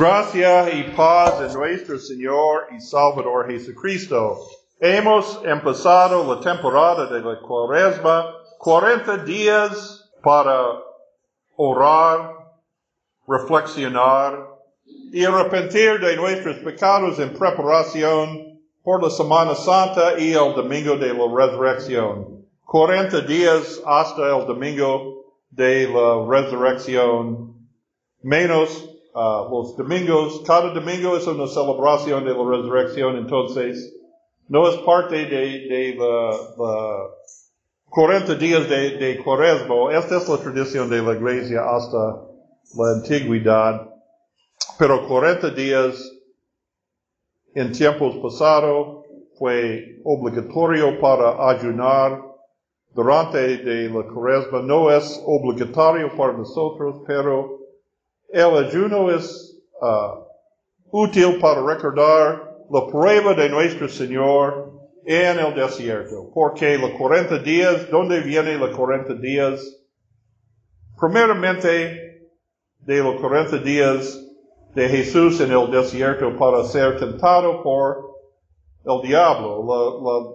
Gracia y paz en nuestro Señor y Salvador Jesucristo. Hemos empezado la temporada de la cuaresma, 40 días para orar, reflexionar y arrepentir de nuestros pecados en preparación por la Semana Santa y el Domingo de la Resurrección. 40 días hasta el Domingo de la Resurrección, menos uh, los domingos. Cada domingo es una celebración de la resurrección, entonces no es parte de, de la, la 40 días de, de cuaresma. Esta es la tradición de la iglesia hasta la antigüedad. Pero 40 días en tiempos pasados fue obligatorio para ayunar durante de la cuaresma. No es obligatorio para nosotros, pero el ayuno es uh, útil para recordar la prueba de nuestro Señor en el desierto. Porque los 40 días, ¿dónde viene los 40 días? Primeramente, de los 40 días de Jesús en el desierto para ser tentado por el diablo.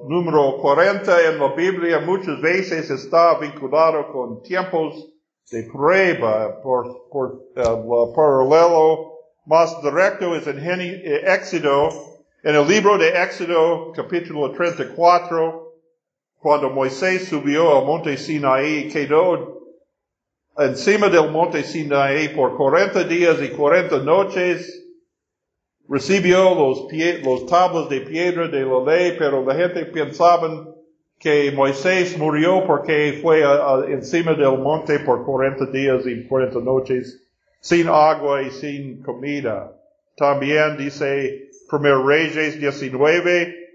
El número 40 en la Biblia muchas veces está vinculado con tiempos de prueba por, por uh, paralelo más directo es en eh, Éxodo, en el libro de Éxodo capítulo 34, cuando Moisés subió al monte Sinaí, quedó encima del monte Sinaí por 40 días y 40 noches, recibió los, pie, los tablas de piedra de la ley, pero la gente pensaba que Moisés murió porque fue encima del monte por 40 días y 40 noches sin agua y sin comida. También dice 1 Reyes 19,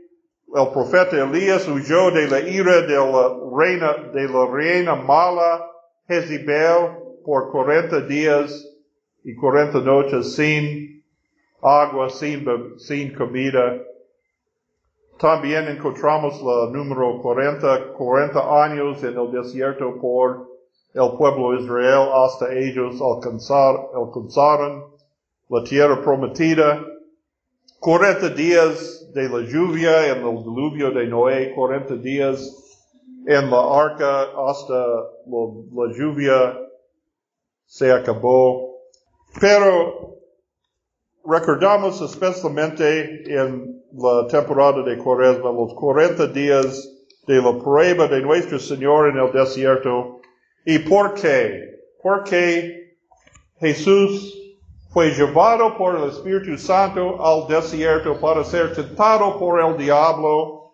el profeta Elías huyó de la ira de la reina, de la reina mala Jezebel por 40 días y 40 noches sin agua, sin, sin comida. También encontramos la número 40, 40 años en el desierto por el pueblo Israel hasta ellos alcanzar, alcanzaron la tierra prometida. 40 días de la lluvia en el diluvio de Noé, 40 días en la arca hasta la, la lluvia se acabó. Pero recordamos especialmente en la temporada de Cuaresma los 40 días de la prueba de nuestro Señor en el desierto. ¿Y por qué? Porque Jesús fue llevado por el Espíritu Santo al desierto para ser tentado por el diablo.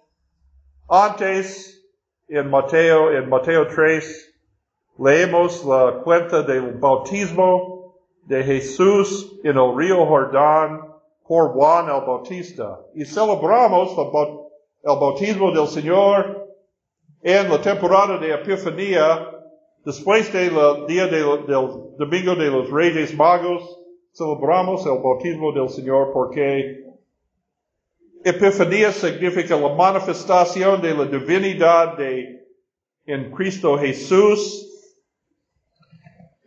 Antes, en Mateo, en Mateo 3, leemos la cuenta del bautismo de Jesús en el río Jordán por Juan el Bautista. Y celebramos el bautismo del Señor en la temporada de Epifanía, después del día del Domingo de los Reyes Magos, celebramos el bautismo del Señor porque Epifanía significa la manifestación de la divinidad de, en Cristo Jesús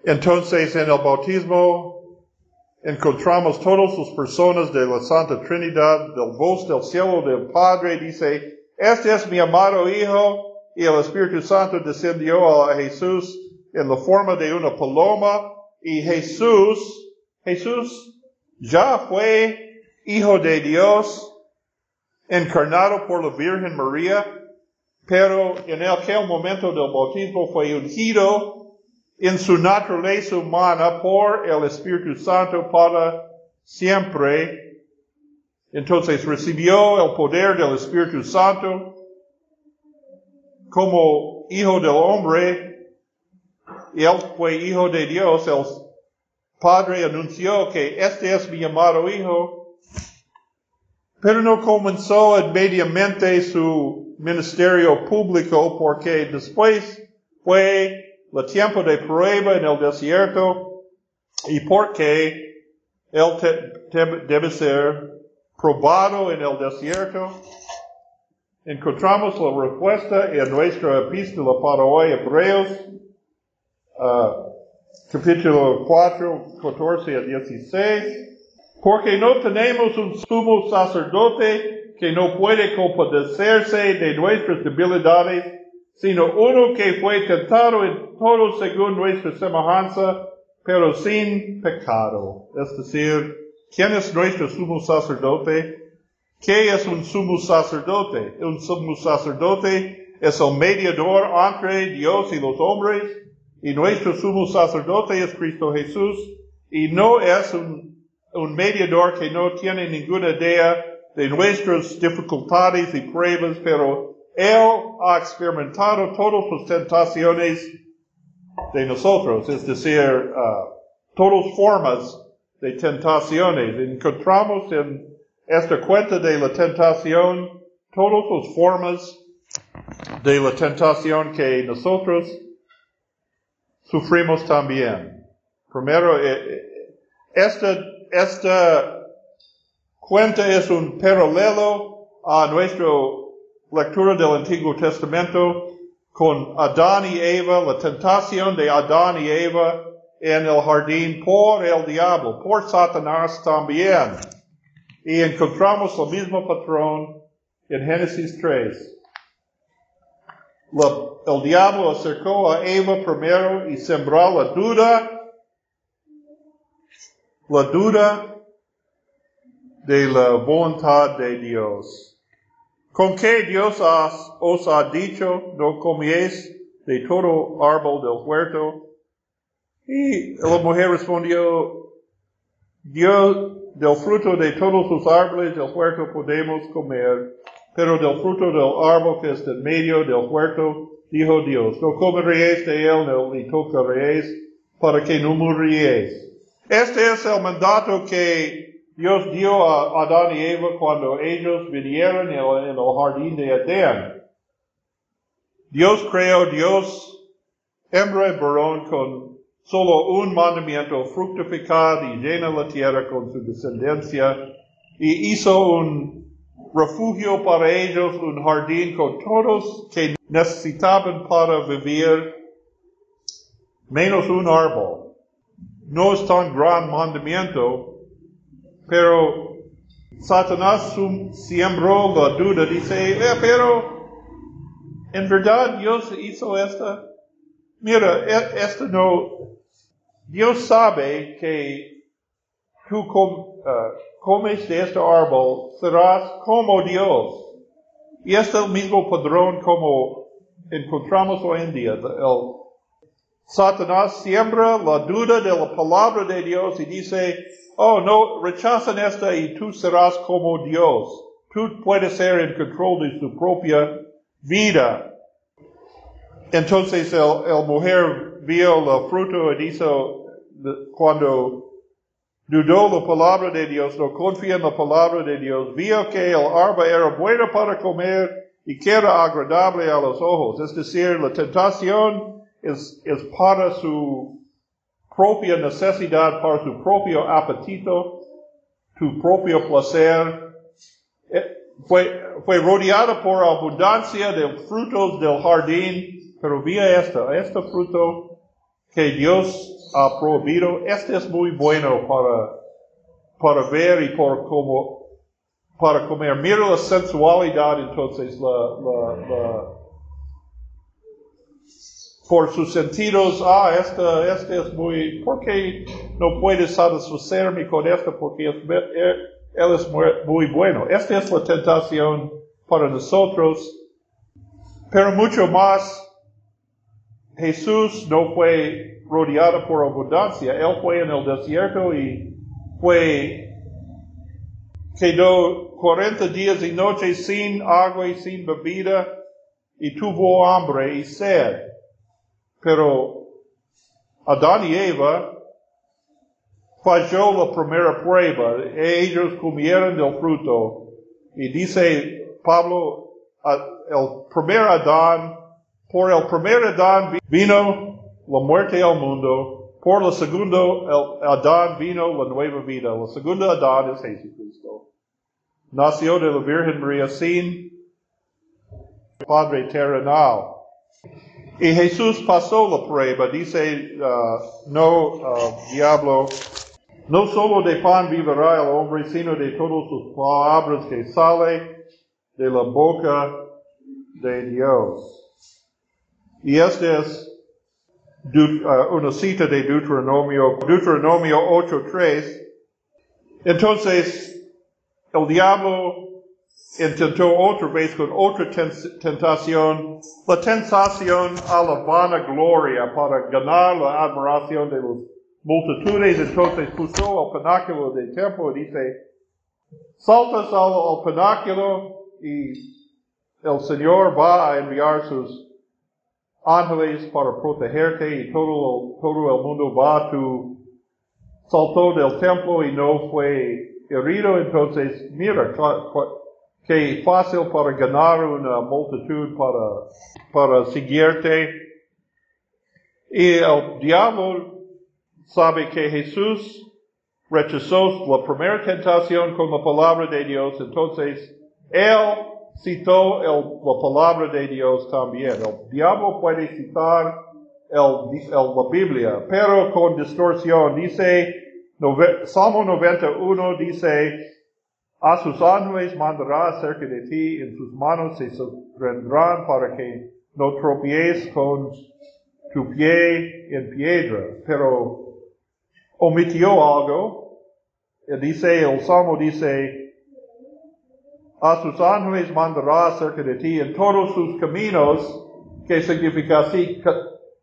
entonces en el bautismo encontramos todas las personas de la Santa Trinidad, del voz del cielo del Padre, dice, este es mi amado Hijo, y el Espíritu Santo descendió a Jesús en la forma de una paloma, y Jesús, Jesús ya fue Hijo de Dios, encarnado por la Virgen María, pero en aquel momento del bautismo fue ungido en su naturaleza humana por el Espíritu Santo para siempre. Entonces recibió el poder del Espíritu Santo como hijo del hombre. Y él fue hijo de Dios. El Padre anunció que este es mi amado hijo. Pero no comenzó inmediatamente su ministerio público porque después fue el tiempo de prueba en el desierto y por qué él debe ser probado en el desierto. Encontramos la respuesta en nuestra epístola para hoy, Hebreos, uh, capítulo 4, 14 a 16. Porque no tenemos un sumo sacerdote que no puede compadecerse de nuestras debilidades, sino uno que fue tentado en todo según nuestra semejanza, pero sin pecado. Es decir, ¿quién es nuestro sumo sacerdote? ¿Qué es un sumo sacerdote? Un sumo sacerdote es el mediador entre Dios y los hombres, y nuestro sumo sacerdote es Cristo Jesús, y no es un, un mediador que no tiene ninguna idea de nuestras dificultades y pruebas, pero Él ha experimentado todas sus tentaciones de nosotros, es decir, uh, todas formas de tentaciones. Encontramos en esta cuenta de la tentación todas las formas de la tentación que nosotros sufrimos también. Primero, eh, eh, esta, esta cuenta es un paralelo a nuestra lectura del Antiguo Testamento con Adán y Eva, la tentación de Adán y Eva en el jardín por el diablo, por Satanás también. Y encontramos el mismo patrón en Génesis 3. el diablo acercó a Eva primero y sembró la duda, la duda de la voluntad de Dios. ¿Con qué Dios os ha dicho no comiéis de todo árbol del huerto? Y la mujer respondió, Dios del fruto de todos los árboles del huerto podemos comer, pero del fruto del árbol que está en medio del huerto, dijo Dios, no comeréis de él ni tocaréis para que no muriréis. Este es el mandato que Dios dio a Adán y Eva cuando ellos vinieron en el, jardín de Edén. Dios creó Dios, hembra y varón con solo un mandamiento, fructificar y llena la tierra con su descendencia, y hizo un refugio para ellos, un jardín con todos que necesitaban para vivir, menos un árbol. No es tan gran mandamiento, pero Satanás sembró la duda, dice, eh, pero en verdad Dios hizo esta. Mira, e, esto no, Dios sabe que tú uh, comes de este árbol, serás como Dios. Y es el mismo padrón como encontramos hoy en día. El Satanás siembra la duda de la palabra de Dios y dice, oh no, rechazan esta y tú serás como Dios. Tú puedes ser en control de tu propia vida. Entonces el, el mujer vio el fruto y hizo cuando dudó la palabra de Dios, no confía en la palabra de Dios, vio que el árbol era bueno para comer y que era agradable a los ojos. Es decir, la tentación es, es para su propia necesidad, para su propio apetito, tu propio placer. Eh, fue, fue rodeada por abundancia de frutos del jardín, pero vía esto, este fruto que Dios ha prohibido, este es muy bueno para, para ver y por como, para comer. Mira la sensualidad entonces, la, la, la, por sus sentidos, ah, este, este es muy, ¿por qué no puedes satisfacerme con esto? Porque es, él es muy bueno. Esta es la tentación para nosotros, pero mucho más, Jesús no fue rodeada por abundancia. Él fue en el desierto y fue, quedó 40 días y noches sin agua y sin bebida y tuvo hambre y sed. Pero Adán y Eva falló la primera prueba. Ellos comieron del fruto. Y dice Pablo, el primer Adán, por el primer Adán vino la muerte al mundo, por el segundo Adán vino la nueva vida. El segundo Adán es Jesucristo. Nació de la Virgen María sin Padre terrenal. Y Jesús pasó la prueba, dice, uh, no, uh, diablo, No solo de pan vivirá el hombre, sino de todas sus palabras que sale de la boca de Dios. Y esta es uh, una cita de Deuteronomio, Deuteronomio 8.3. Entonces, el diablo intentó otra vez con otra tentación, la tentación a la vana gloria para ganar la admiración de las multitudes. Entonces puso el pináculo del templo y dice, saltas al, al pináculo y el Señor va a enviar sus ángeles para protegerte y todo, todo el mundo va tu saltó del templo y no fue herido. Entonces, mira, que fácil para ganar una multitud para, para seguirte. Y el diablo sabe que Jesús rechazó la primera tentación con la palabra de Dios, entonces él citó la palabra de Dios también. El diablo puede citar el, la Biblia, pero con distorsión. Dice, Salmo 91 dice, a sus ángeles mandará acerca de ti, en sus manos se sostendrán para que no tropies con tu pie en piedra. Pero omitió algo. Dice, el Salmo dice, a sus ángeles mandará acerca de ti en todos sus caminos, que significa así,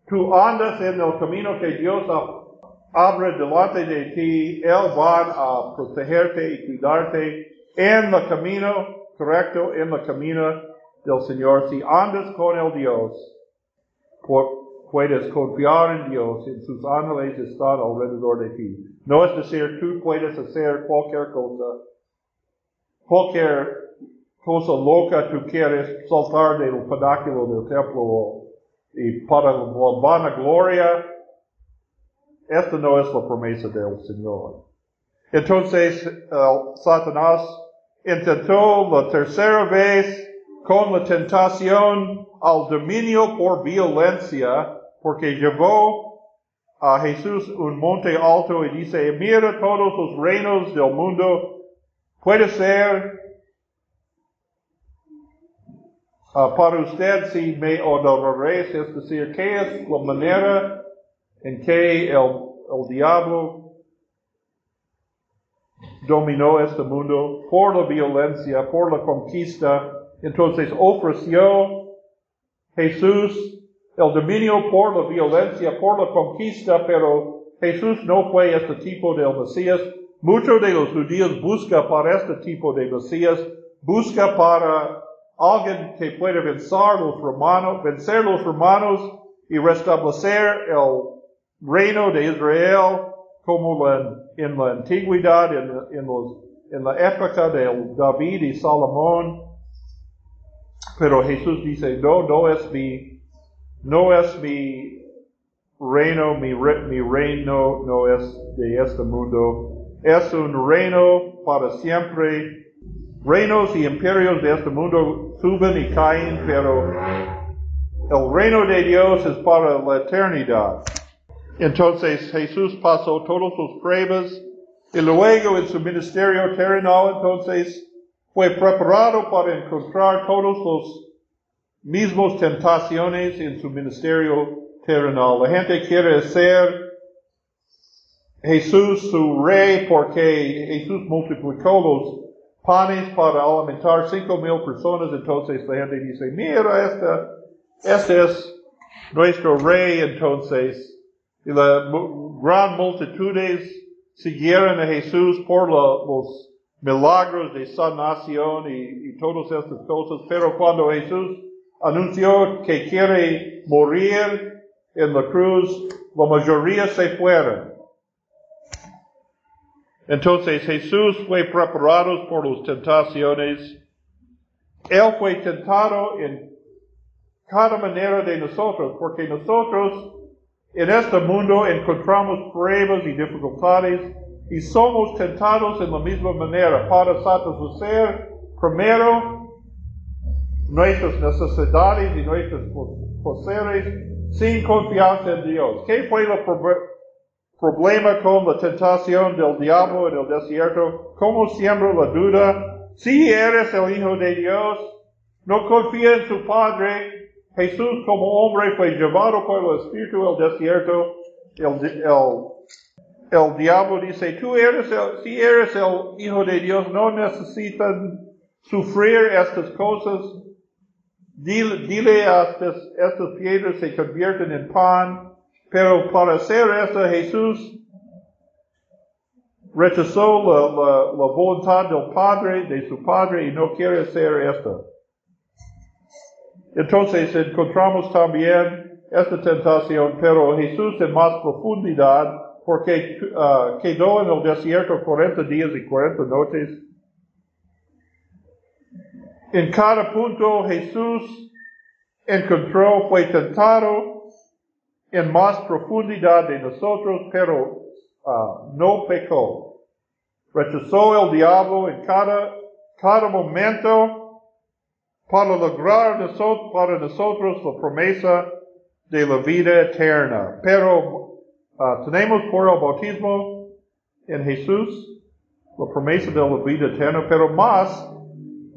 tú andas en el camino que Dios abre delante de ti, Él va a protegerte y cuidarte en el camino correcto, en el camino del Señor. Si andas con el Dios, puedes confiar en Dios, en sus ángeles están alrededor de ti. No es decir, tú puedes hacer cualquier cosa, cualquier cosa loca tú quieres saltar del pináculo del templo y para la vana esta no es la promesa del Señor. Entonces, Satanás intentó la tercera vez con la tentación al dominio por violencia, porque llevó a Jesús un monte alto y dice, mira todos los reinos del mundo, puede ser uh, para usted si me adoraréis, es decir, ¿qué es la manera en que el, el diablo dominó este mundo por la violencia, por la conquista. Entonces ofreció Jesús el dominio por la violencia, por la conquista, pero Jesús no fue este tipo de Mesías. Muchos de los judíos buscan para este tipo de Mesías, busca para alguien que pueda vencer los romanos, vencer los romanos y restablecer el reino de Israel como en la antigüedad, en, los, en la época de David y Salomón. Pero Jesús dice, no, no es mi, no es mi reino, mi reino no es de este mundo. Es un reino para siempre. Reinos y imperios de este mundo suben y caen, pero el reino de Dios es para la eternidad. Entonces Jesús pasó todas sus pruebas y luego en su ministerio terrenal entonces fue preparado para encontrar todos los mismos tentaciones en su ministerio terrenal. La gente quiere ser Jesús su rey porque Jesús multiplicó los panes para alimentar cinco mil personas. Entonces la gente dice, mira, esta, este es nuestro rey. Entonces y la gran multitudes siguieron a Jesús por los milagros de sanación y, y todas estas cosas, pero cuando Jesús anunció que quiere morir en la cruz, la mayoría se fueron. Entonces Jesús fue preparado por las tentaciones. Él fue tentado en cada manera de nosotros, porque nosotros en este mundo encontramos pruebas y dificultades y somos tentados en la misma manera. Para satisfacer primero nuestras necesidades y nuestros poseres sin confianza en Dios. ¿Qué fue la, problema con la tentación del diablo en el desierto, como siembra la duda, si eres el Hijo de Dios, no confía en su Padre, Jesús como hombre fue llevado por el Espíritu al desierto, el, el, diablo dice, tú eres el, si eres el Hijo de Dios, no necesitan sufrir estas cosas, dile, dile a estas, estas piedras se convierten en pan, pero para hacer esto Jesús rechazó la, la, voluntad del Padre, de su Padre, y no quiere hacer esto. Entonces encontramos también esta tentación, pero Jesús en más profundidad, porque uh, quedó en el desierto 40 días y 40 noches. En cada punto Jesús encontró, fue tentado en más profundidad de nosotros, pero uh, no pecó. Rechazó el diablo en cada momento para lograr nosotros, para nosotros la promesa de la vida eterna. Pero uh, tenemos por el bautismo en Jesús la promesa de la vida eterna, pero más,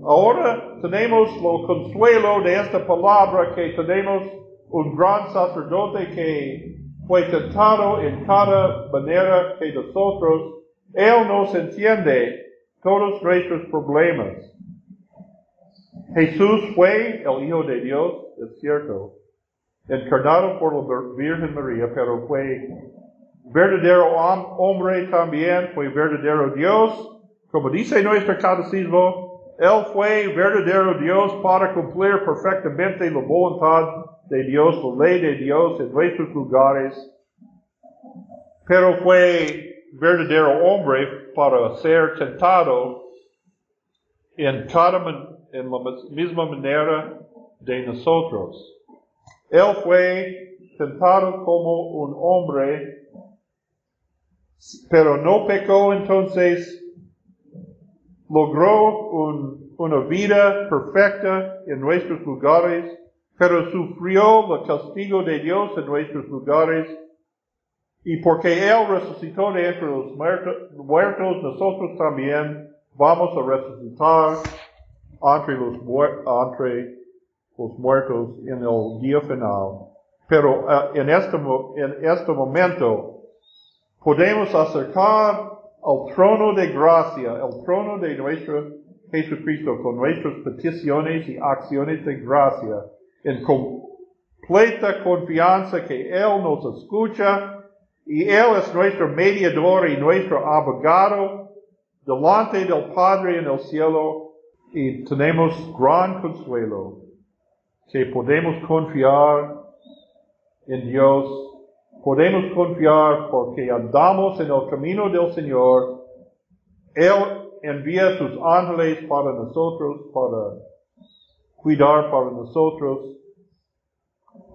ahora tenemos el consuelo de esta palabra que tenemos un gran sacerdote que fue tentado en cada manera que nosotros, Él nos entiende todos nuestros problemas. Jesús fue el Hijo de Dios, es cierto, encarnado por la Virgen María, pero fue verdadero hombre también, fue verdadero Dios, como dice nuestro catecismo, Él fue verdadero Dios para cumplir perfectamente la voluntad de Dios, la ley de Dios en nuestros lugares, pero fue verdadero hombre para ser tentado en cada en la misma manera de nosotros. Él fue tentado como un hombre, pero no pecó, entonces logró una vida perfecta en nuestros lugares pero sufrió el castigo de Dios en nuestros lugares, y porque Él resucitó de entre los muertos, nosotros también vamos a resucitar entre los, entre los muertos en el día final. Pero uh, en, este, en este momento podemos acercar al trono de gracia, el trono de nuestro Jesucristo, con nuestras peticiones y acciones de gracia en completa confianza que Él nos escucha y Él es nuestro mediador y nuestro abogado delante del Padre en el cielo y tenemos gran consuelo que podemos confiar en Dios. Podemos confiar porque andamos en el camino del Señor. Él envía sus ángeles para nosotros, para cuidar para nosotros,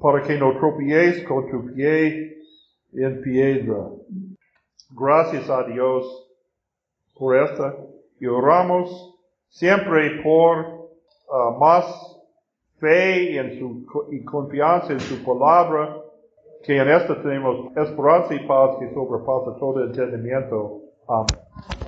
para que no tropiéis con tu pie en piedra. Gracias a Dios por esta y oramos siempre por uh, más fe en su, y confianza en su palabra, que en esta tenemos esperanza y paz que sobrepasa todo entendimiento. Amén.